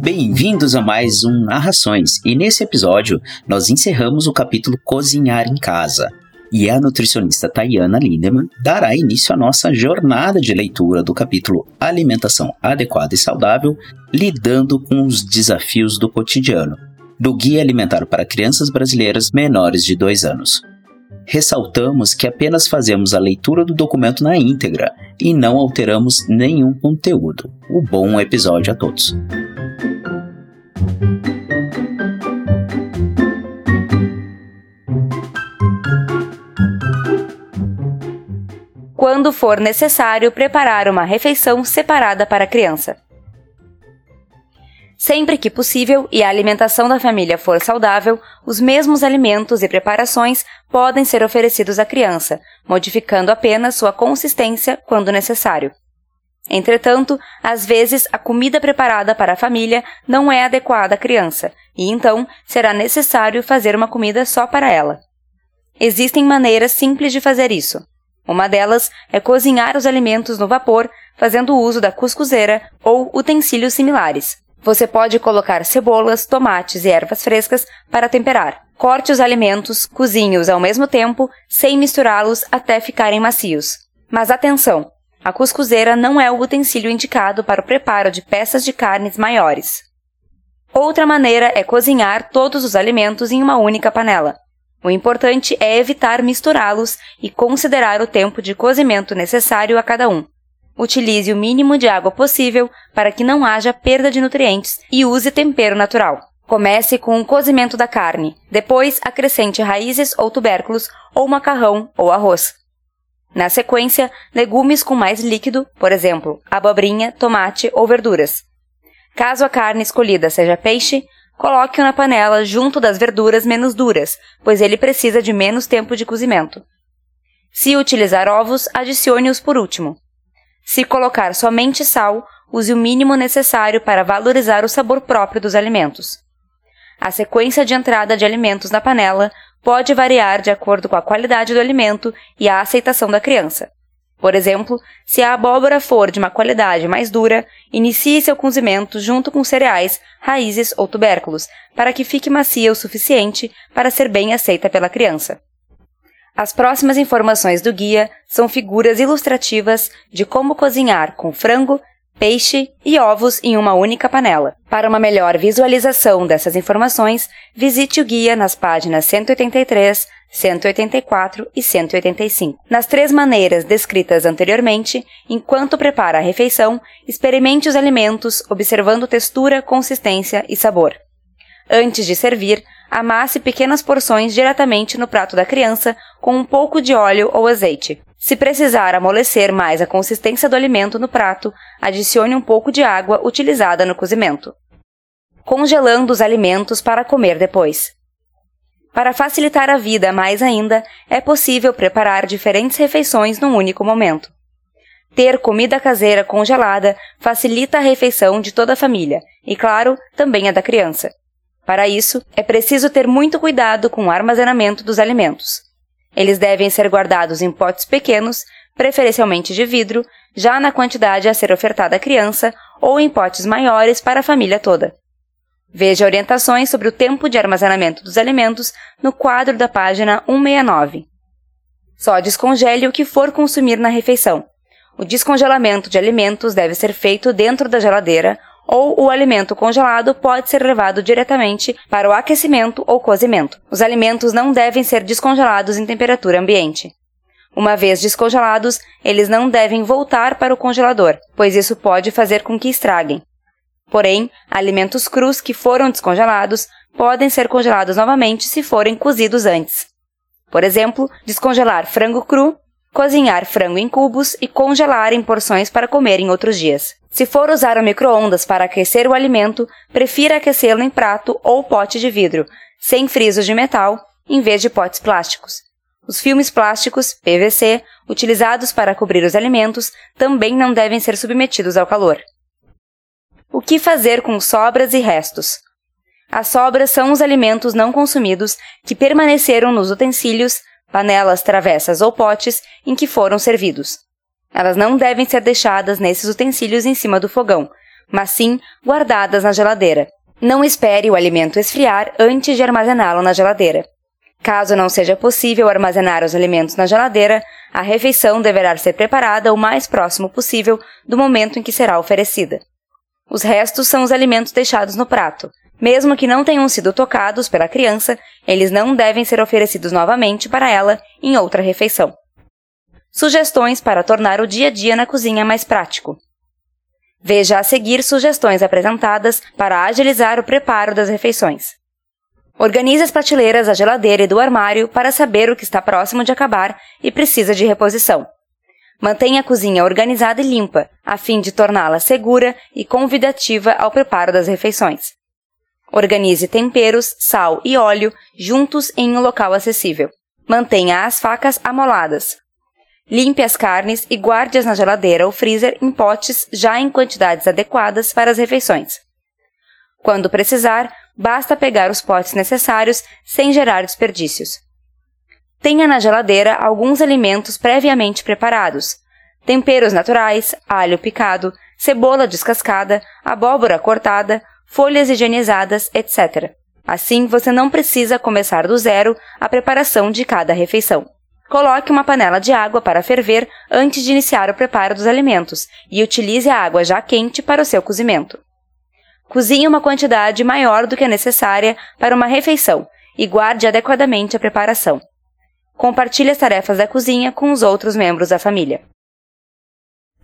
Bem-vindos a mais um Narrações, e nesse episódio nós encerramos o capítulo Cozinhar em Casa. E a nutricionista Tayana Lindemann dará início à nossa jornada de leitura do capítulo Alimentação Adequada e Saudável, lidando com os desafios do cotidiano, do Guia Alimentar para Crianças Brasileiras Menores de 2 anos. Ressaltamos que apenas fazemos a leitura do documento na íntegra e não alteramos nenhum conteúdo. O bom episódio a todos. Quando for necessário, preparar uma refeição separada para a criança. Sempre que possível e a alimentação da família for saudável, os mesmos alimentos e preparações podem ser oferecidos à criança, modificando apenas sua consistência quando necessário. Entretanto, às vezes a comida preparada para a família não é adequada à criança, e então será necessário fazer uma comida só para ela. Existem maneiras simples de fazer isso. Uma delas é cozinhar os alimentos no vapor, fazendo uso da cuscuzeira ou utensílios similares. Você pode colocar cebolas, tomates e ervas frescas para temperar. Corte os alimentos, cozinhe-os ao mesmo tempo, sem misturá-los até ficarem macios. Mas atenção! A cuscuzeira não é o utensílio indicado para o preparo de peças de carnes maiores. Outra maneira é cozinhar todos os alimentos em uma única panela. O importante é evitar misturá-los e considerar o tempo de cozimento necessário a cada um. Utilize o mínimo de água possível para que não haja perda de nutrientes e use tempero natural. Comece com o cozimento da carne, depois acrescente raízes ou tubérculos, ou macarrão ou arroz. Na sequência, legumes com mais líquido, por exemplo, abobrinha, tomate ou verduras. Caso a carne escolhida seja peixe, coloque-o na panela junto das verduras menos duras, pois ele precisa de menos tempo de cozimento. Se utilizar ovos, adicione-os por último. Se colocar somente sal, use o mínimo necessário para valorizar o sabor próprio dos alimentos. A sequência de entrada de alimentos na panela pode variar de acordo com a qualidade do alimento e a aceitação da criança. Por exemplo, se a abóbora for de uma qualidade mais dura, inicie seu cozimento junto com cereais, raízes ou tubérculos, para que fique macia o suficiente para ser bem aceita pela criança. As próximas informações do guia são figuras ilustrativas de como cozinhar com frango, peixe e ovos em uma única panela. Para uma melhor visualização dessas informações, visite o guia nas páginas 183, 184 e 185. Nas três maneiras descritas anteriormente, enquanto prepara a refeição, experimente os alimentos observando textura, consistência e sabor. Antes de servir, amasse pequenas porções diretamente no prato da criança com um pouco de óleo ou azeite. Se precisar amolecer mais a consistência do alimento no prato, adicione um pouco de água utilizada no cozimento. Congelando os alimentos para comer depois. Para facilitar a vida mais ainda, é possível preparar diferentes refeições num único momento. Ter comida caseira congelada facilita a refeição de toda a família e, claro, também a da criança. Para isso, é preciso ter muito cuidado com o armazenamento dos alimentos. Eles devem ser guardados em potes pequenos, preferencialmente de vidro, já na quantidade a ser ofertada à criança, ou em potes maiores para a família toda. Veja orientações sobre o tempo de armazenamento dos alimentos no quadro da página 169. Só descongele o que for consumir na refeição. O descongelamento de alimentos deve ser feito dentro da geladeira ou o alimento congelado pode ser levado diretamente para o aquecimento ou cozimento. Os alimentos não devem ser descongelados em temperatura ambiente. Uma vez descongelados, eles não devem voltar para o congelador, pois isso pode fazer com que estraguem. Porém, alimentos crus que foram descongelados podem ser congelados novamente se forem cozidos antes. Por exemplo, descongelar frango cru cozinhar frango em cubos e congelar em porções para comer em outros dias. Se for usar o micro-ondas para aquecer o alimento, prefira aquecê-lo em prato ou pote de vidro, sem frisos de metal, em vez de potes plásticos. Os filmes plásticos, PVC, utilizados para cobrir os alimentos, também não devem ser submetidos ao calor. O que fazer com sobras e restos? As sobras são os alimentos não consumidos que permaneceram nos utensílios, panelas, travessas ou potes em que foram servidos. Elas não devem ser deixadas nesses utensílios em cima do fogão, mas sim guardadas na geladeira. Não espere o alimento esfriar antes de armazená-lo na geladeira. Caso não seja possível armazenar os alimentos na geladeira, a refeição deverá ser preparada o mais próximo possível do momento em que será oferecida. Os restos são os alimentos deixados no prato, mesmo que não tenham sido tocados pela criança, eles não devem ser oferecidos novamente para ela em outra refeição. Sugestões para tornar o dia a dia na cozinha mais prático. Veja a seguir sugestões apresentadas para agilizar o preparo das refeições. Organize as prateleiras da geladeira e do armário para saber o que está próximo de acabar e precisa de reposição. Mantenha a cozinha organizada e limpa, a fim de torná-la segura e convidativa ao preparo das refeições. Organize temperos, sal e óleo juntos em um local acessível. Mantenha as facas amoladas. Limpe as carnes e guarde-as na geladeira ou freezer em potes já em quantidades adequadas para as refeições. Quando precisar, basta pegar os potes necessários sem gerar desperdícios. Tenha na geladeira alguns alimentos previamente preparados: temperos naturais, alho picado, cebola descascada, abóbora cortada, folhas higienizadas, etc. Assim, você não precisa começar do zero a preparação de cada refeição. Coloque uma panela de água para ferver antes de iniciar o preparo dos alimentos e utilize a água já quente para o seu cozimento. Cozinhe uma quantidade maior do que a necessária para uma refeição e guarde adequadamente a preparação. Compartilhe as tarefas da cozinha com os outros membros da família.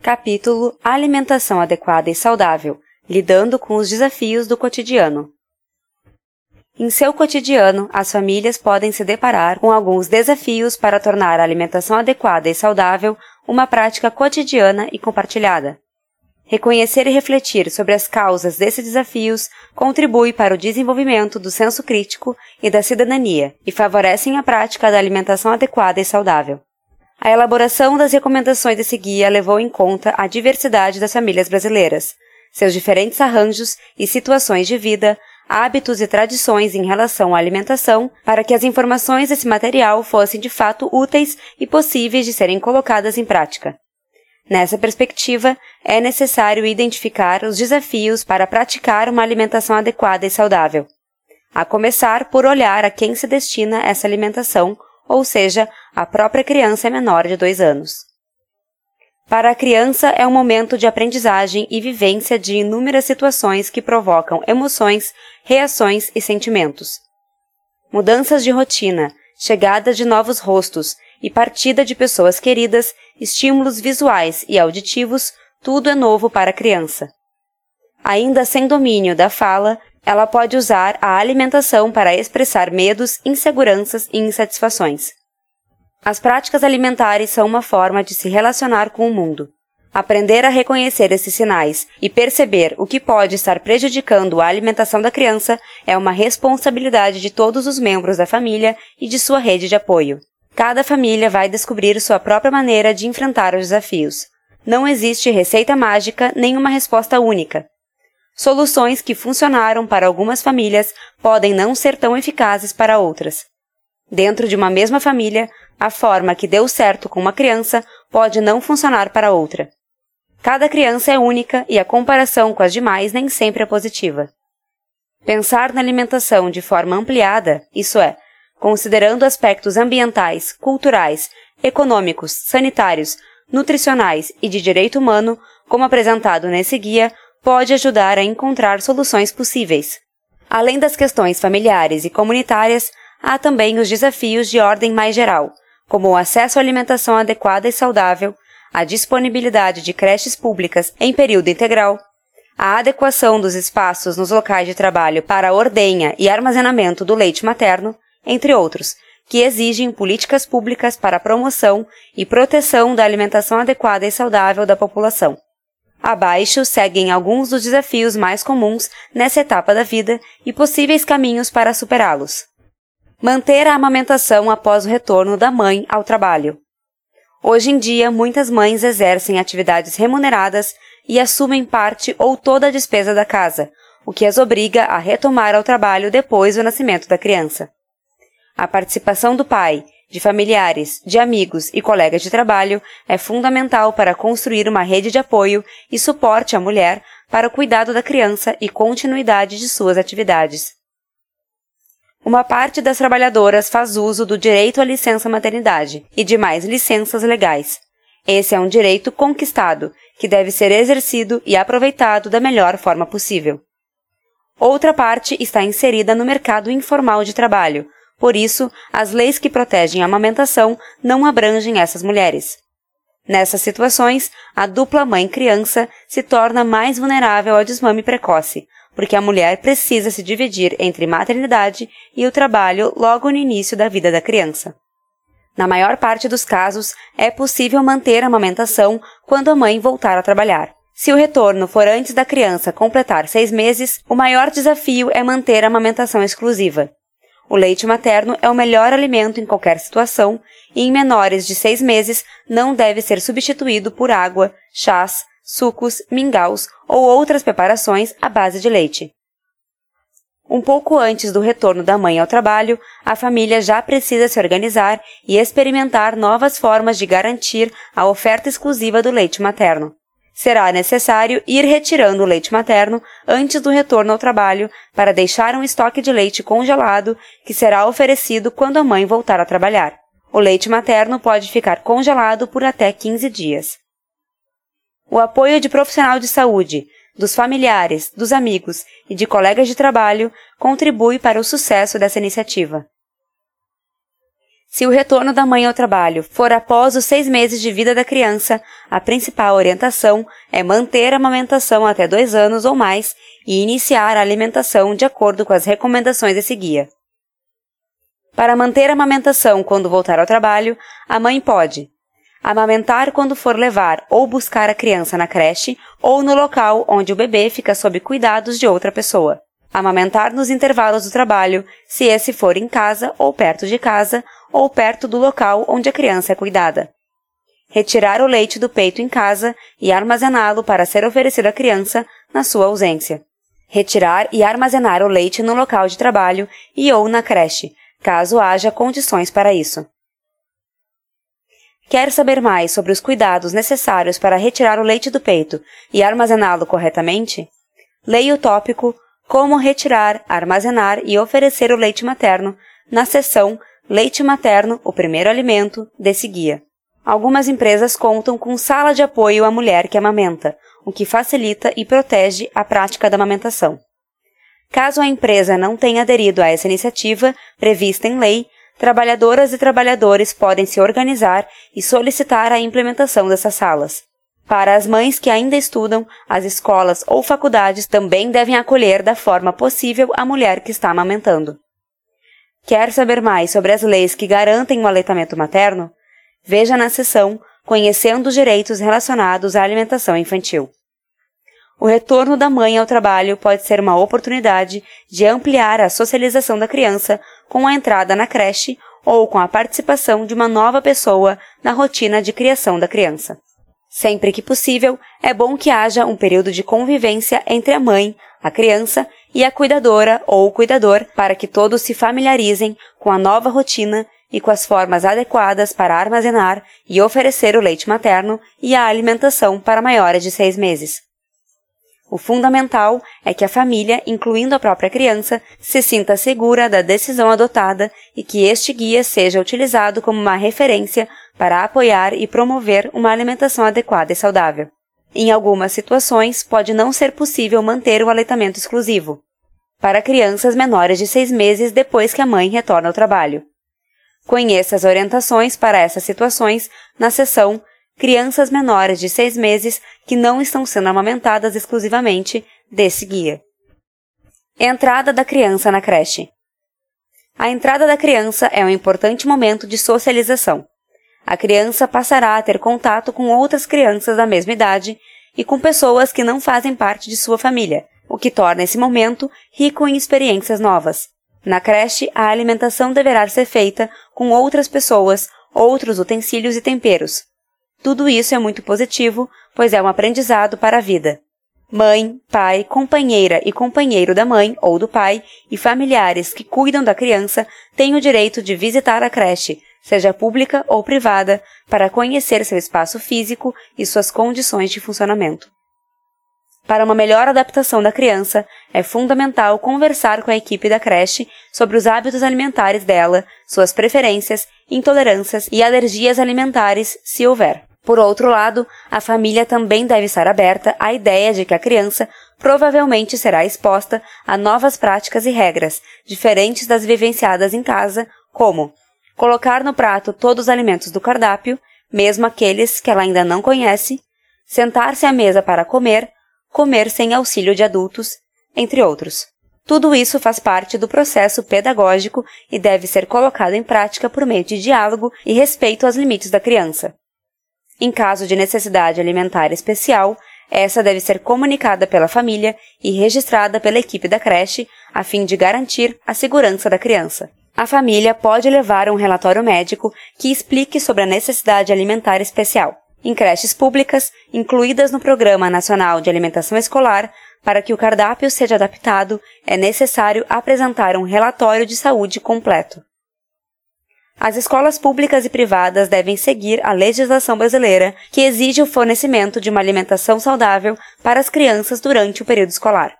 Capítulo Alimentação adequada e saudável lidando com os desafios do cotidiano. Em seu cotidiano, as famílias podem se deparar com alguns desafios para tornar a alimentação adequada e saudável uma prática cotidiana e compartilhada. Reconhecer e refletir sobre as causas desses desafios contribui para o desenvolvimento do senso crítico e da cidadania e favorecem a prática da alimentação adequada e saudável. A elaboração das recomendações desse guia levou em conta a diversidade das famílias brasileiras, seus diferentes arranjos e situações de vida, hábitos e tradições em relação à alimentação, para que as informações desse material fossem de fato úteis e possíveis de serem colocadas em prática. Nessa perspectiva, é necessário identificar os desafios para praticar uma alimentação adequada e saudável. A começar por olhar a quem se destina essa alimentação, ou seja, a própria criança menor de dois anos. Para a criança é um momento de aprendizagem e vivência de inúmeras situações que provocam emoções, reações e sentimentos. Mudanças de rotina, chegada de novos rostos e partida de pessoas queridas, estímulos visuais e auditivos, tudo é novo para a criança. Ainda sem domínio da fala, ela pode usar a alimentação para expressar medos, inseguranças e insatisfações. As práticas alimentares são uma forma de se relacionar com o mundo. Aprender a reconhecer esses sinais e perceber o que pode estar prejudicando a alimentação da criança é uma responsabilidade de todos os membros da família e de sua rede de apoio. Cada família vai descobrir sua própria maneira de enfrentar os desafios. Não existe receita mágica nem uma resposta única. Soluções que funcionaram para algumas famílias podem não ser tão eficazes para outras. Dentro de uma mesma família, a forma que deu certo com uma criança pode não funcionar para outra. Cada criança é única e a comparação com as demais nem sempre é positiva. Pensar na alimentação de forma ampliada, isso é, considerando aspectos ambientais, culturais, econômicos, sanitários, nutricionais e de direito humano, como apresentado nesse guia, pode ajudar a encontrar soluções possíveis. Além das questões familiares e comunitárias, há também os desafios de ordem mais geral, como o acesso à alimentação adequada e saudável, a disponibilidade de creches públicas em período integral, a adequação dos espaços nos locais de trabalho para ordenha e armazenamento do leite materno, entre outros, que exigem políticas públicas para a promoção e proteção da alimentação adequada e saudável da população. Abaixo seguem alguns dos desafios mais comuns nessa etapa da vida e possíveis caminhos para superá-los. Manter a amamentação após o retorno da mãe ao trabalho. Hoje em dia, muitas mães exercem atividades remuneradas e assumem parte ou toda a despesa da casa, o que as obriga a retomar ao trabalho depois do nascimento da criança. A participação do pai, de familiares, de amigos e colegas de trabalho é fundamental para construir uma rede de apoio e suporte à mulher para o cuidado da criança e continuidade de suas atividades. Uma parte das trabalhadoras faz uso do direito à licença maternidade e demais licenças legais. Esse é um direito conquistado que deve ser exercido e aproveitado da melhor forma possível. Outra parte está inserida no mercado informal de trabalho, por isso, as leis que protegem a amamentação não abrangem essas mulheres. Nessas situações, a dupla mãe-criança se torna mais vulnerável ao desmame precoce, porque a mulher precisa se dividir entre maternidade e o trabalho logo no início da vida da criança. Na maior parte dos casos, é possível manter a amamentação quando a mãe voltar a trabalhar. Se o retorno for antes da criança completar seis meses, o maior desafio é manter a amamentação exclusiva. O leite materno é o melhor alimento em qualquer situação e em menores de seis meses não deve ser substituído por água, chás, sucos, mingaus ou outras preparações à base de leite. Um pouco antes do retorno da mãe ao trabalho, a família já precisa se organizar e experimentar novas formas de garantir a oferta exclusiva do leite materno será necessário ir retirando o leite materno antes do retorno ao trabalho para deixar um estoque de leite congelado que será oferecido quando a mãe voltar a trabalhar. O leite materno pode ficar congelado por até 15 dias. O apoio de profissional de saúde, dos familiares, dos amigos e de colegas de trabalho contribui para o sucesso dessa iniciativa. Se o retorno da mãe ao trabalho for após os seis meses de vida da criança, a principal orientação é manter a amamentação até dois anos ou mais e iniciar a alimentação de acordo com as recomendações desse guia. Para manter a amamentação quando voltar ao trabalho, a mãe pode amamentar quando for levar ou buscar a criança na creche ou no local onde o bebê fica sob cuidados de outra pessoa. Amamentar nos intervalos do trabalho, se esse for em casa ou perto de casa, ou perto do local onde a criança é cuidada. Retirar o leite do peito em casa e armazená-lo para ser oferecido à criança na sua ausência. Retirar e armazenar o leite no local de trabalho e ou na creche, caso haja condições para isso. Quer saber mais sobre os cuidados necessários para retirar o leite do peito e armazená-lo corretamente? Leia o tópico Como retirar, armazenar e oferecer o leite materno na seção Leite materno, o primeiro alimento, desse guia. Algumas empresas contam com sala de apoio à mulher que amamenta, o que facilita e protege a prática da amamentação. Caso a empresa não tenha aderido a essa iniciativa prevista em lei, trabalhadoras e trabalhadores podem se organizar e solicitar a implementação dessas salas. Para as mães que ainda estudam, as escolas ou faculdades também devem acolher da forma possível a mulher que está amamentando. Quer saber mais sobre as leis que garantem o aleitamento materno? Veja na seção Conhecendo os direitos relacionados à alimentação infantil. O retorno da mãe ao trabalho pode ser uma oportunidade de ampliar a socialização da criança com a entrada na creche ou com a participação de uma nova pessoa na rotina de criação da criança. Sempre que possível, é bom que haja um período de convivência entre a mãe, a criança e a cuidadora ou cuidador para que todos se familiarizem com a nova rotina e com as formas adequadas para armazenar e oferecer o leite materno e a alimentação para maiores de seis meses. O fundamental é que a família, incluindo a própria criança, se sinta segura da decisão adotada e que este guia seja utilizado como uma referência para apoiar e promover uma alimentação adequada e saudável. Em algumas situações, pode não ser possível manter o aleitamento exclusivo para crianças menores de seis meses depois que a mãe retorna ao trabalho. Conheça as orientações para essas situações na seção Crianças menores de seis meses que não estão sendo amamentadas exclusivamente desse guia. Entrada da criança na creche. A entrada da criança é um importante momento de socialização a criança passará a ter contato com outras crianças da mesma idade e com pessoas que não fazem parte de sua família, o que torna esse momento rico em experiências novas. Na creche, a alimentação deverá ser feita com outras pessoas, outros utensílios e temperos. Tudo isso é muito positivo, pois é um aprendizado para a vida. Mãe, pai, companheira e companheiro da mãe ou do pai e familiares que cuidam da criança têm o direito de visitar a creche, seja pública ou privada, para conhecer seu espaço físico e suas condições de funcionamento. Para uma melhor adaptação da criança, é fundamental conversar com a equipe da creche sobre os hábitos alimentares dela, suas preferências, intolerâncias e alergias alimentares, se houver. Por outro lado, a família também deve estar aberta à ideia de que a criança provavelmente será exposta a novas práticas e regras, diferentes das vivenciadas em casa, como colocar no prato todos os alimentos do cardápio, mesmo aqueles que ela ainda não conhece, sentar-se à mesa para comer, comer sem auxílio de adultos, entre outros. Tudo isso faz parte do processo pedagógico e deve ser colocado em prática por meio de diálogo e respeito aos limites da criança. Em caso de necessidade alimentar especial, essa deve ser comunicada pela família e registrada pela equipe da creche, a fim de garantir a segurança da criança a família pode levar um relatório médico que explique sobre a necessidade alimentar especial. Em creches públicas, incluídas no Programa Nacional de Alimentação Escolar, para que o cardápio seja adaptado, é necessário apresentar um relatório de saúde completo. As escolas públicas e privadas devem seguir a legislação brasileira, que exige o fornecimento de uma alimentação saudável para as crianças durante o período escolar.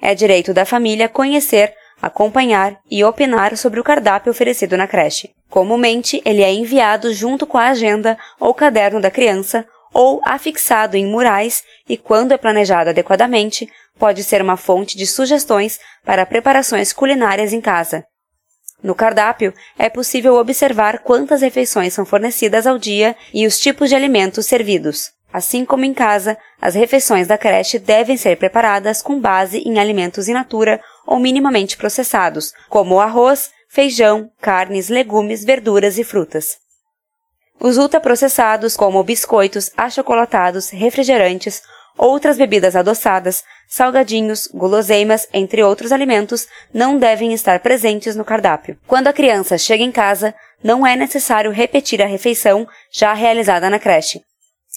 É direito da família conhecer acompanhar e opinar sobre o cardápio oferecido na creche. Comumente, ele é enviado junto com a agenda ou caderno da criança ou afixado em murais e, quando é planejado adequadamente, pode ser uma fonte de sugestões para preparações culinárias em casa. No cardápio, é possível observar quantas refeições são fornecidas ao dia e os tipos de alimentos servidos. Assim como em casa, as refeições da creche devem ser preparadas com base em alimentos in natura ou minimamente processados, como arroz, feijão, carnes, legumes, verduras e frutas. Os ultraprocessados, como biscoitos, achocolatados, refrigerantes, outras bebidas adoçadas, salgadinhos, guloseimas, entre outros alimentos, não devem estar presentes no cardápio. Quando a criança chega em casa, não é necessário repetir a refeição já realizada na creche.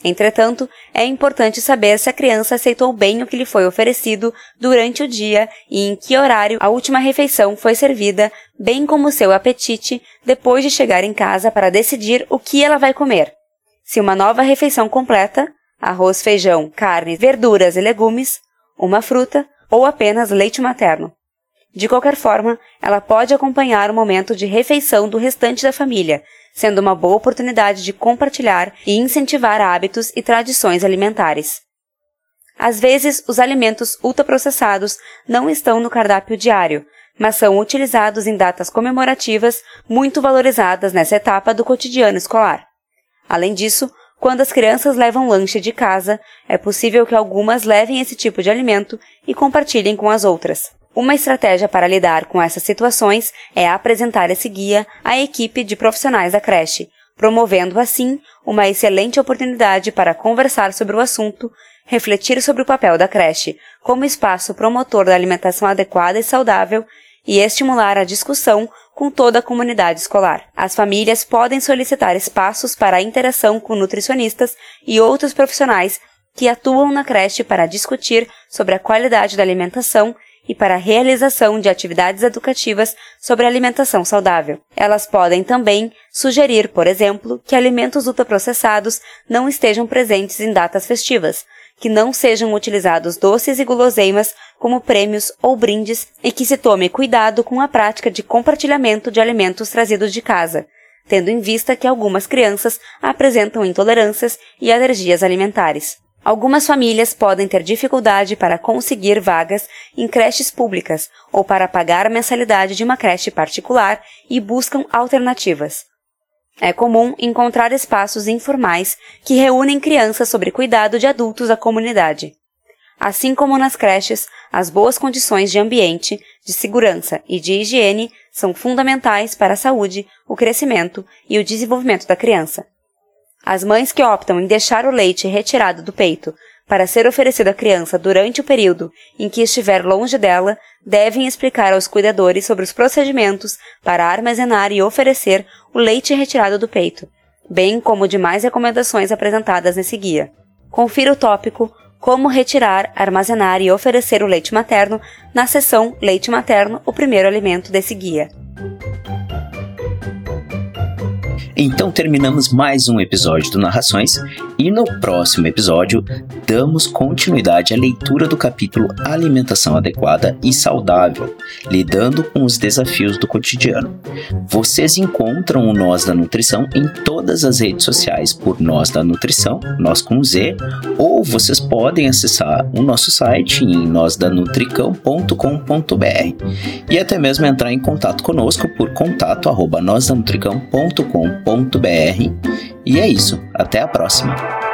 Entretanto, é importante saber se a criança aceitou bem o que lhe foi oferecido durante o dia e em que horário a última refeição foi servida, bem como seu apetite depois de chegar em casa para decidir o que ela vai comer. Se uma nova refeição completa, arroz, feijão, carne, verduras e legumes, uma fruta ou apenas leite materno. De qualquer forma, ela pode acompanhar o momento de refeição do restante da família, sendo uma boa oportunidade de compartilhar e incentivar hábitos e tradições alimentares. Às vezes, os alimentos ultraprocessados não estão no cardápio diário, mas são utilizados em datas comemorativas muito valorizadas nessa etapa do cotidiano escolar. Além disso, quando as crianças levam lanche de casa, é possível que algumas levem esse tipo de alimento e compartilhem com as outras. Uma estratégia para lidar com essas situações é apresentar esse guia à equipe de profissionais da creche, promovendo assim uma excelente oportunidade para conversar sobre o assunto, refletir sobre o papel da creche como espaço promotor da alimentação adequada e saudável e estimular a discussão com toda a comunidade escolar. As famílias podem solicitar espaços para interação com nutricionistas e outros profissionais que atuam na creche para discutir sobre a qualidade da alimentação e para a realização de atividades educativas sobre alimentação saudável. Elas podem também sugerir, por exemplo, que alimentos ultraprocessados não estejam presentes em datas festivas, que não sejam utilizados doces e guloseimas como prêmios ou brindes e que se tome cuidado com a prática de compartilhamento de alimentos trazidos de casa, tendo em vista que algumas crianças apresentam intolerâncias e alergias alimentares. Algumas famílias podem ter dificuldade para conseguir vagas em creches públicas ou para pagar a mensalidade de uma creche particular e buscam alternativas. É comum encontrar espaços informais que reúnem crianças sobre cuidado de adultos da comunidade. Assim como nas creches, as boas condições de ambiente, de segurança e de higiene são fundamentais para a saúde, o crescimento e o desenvolvimento da criança. As mães que optam em deixar o leite retirado do peito para ser oferecido à criança durante o período em que estiver longe dela devem explicar aos cuidadores sobre os procedimentos para armazenar e oferecer o leite retirado do peito, bem como demais recomendações apresentadas nesse guia. Confira o tópico como retirar, armazenar e oferecer o leite materno na seção Leite Materno, o primeiro alimento desse guia. Então terminamos mais um episódio do Narrações e no próximo episódio damos continuidade à leitura do capítulo Alimentação Adequada e Saudável, lidando com os desafios do cotidiano. Vocês encontram o Nós da Nutrição em todas as redes sociais por Nós da Nutrição, Nós com Z, ou vocês podem acessar o nosso site em nósdanutricão.com.br e até mesmo entrar em contato conosco por contato e é isso, até a próxima!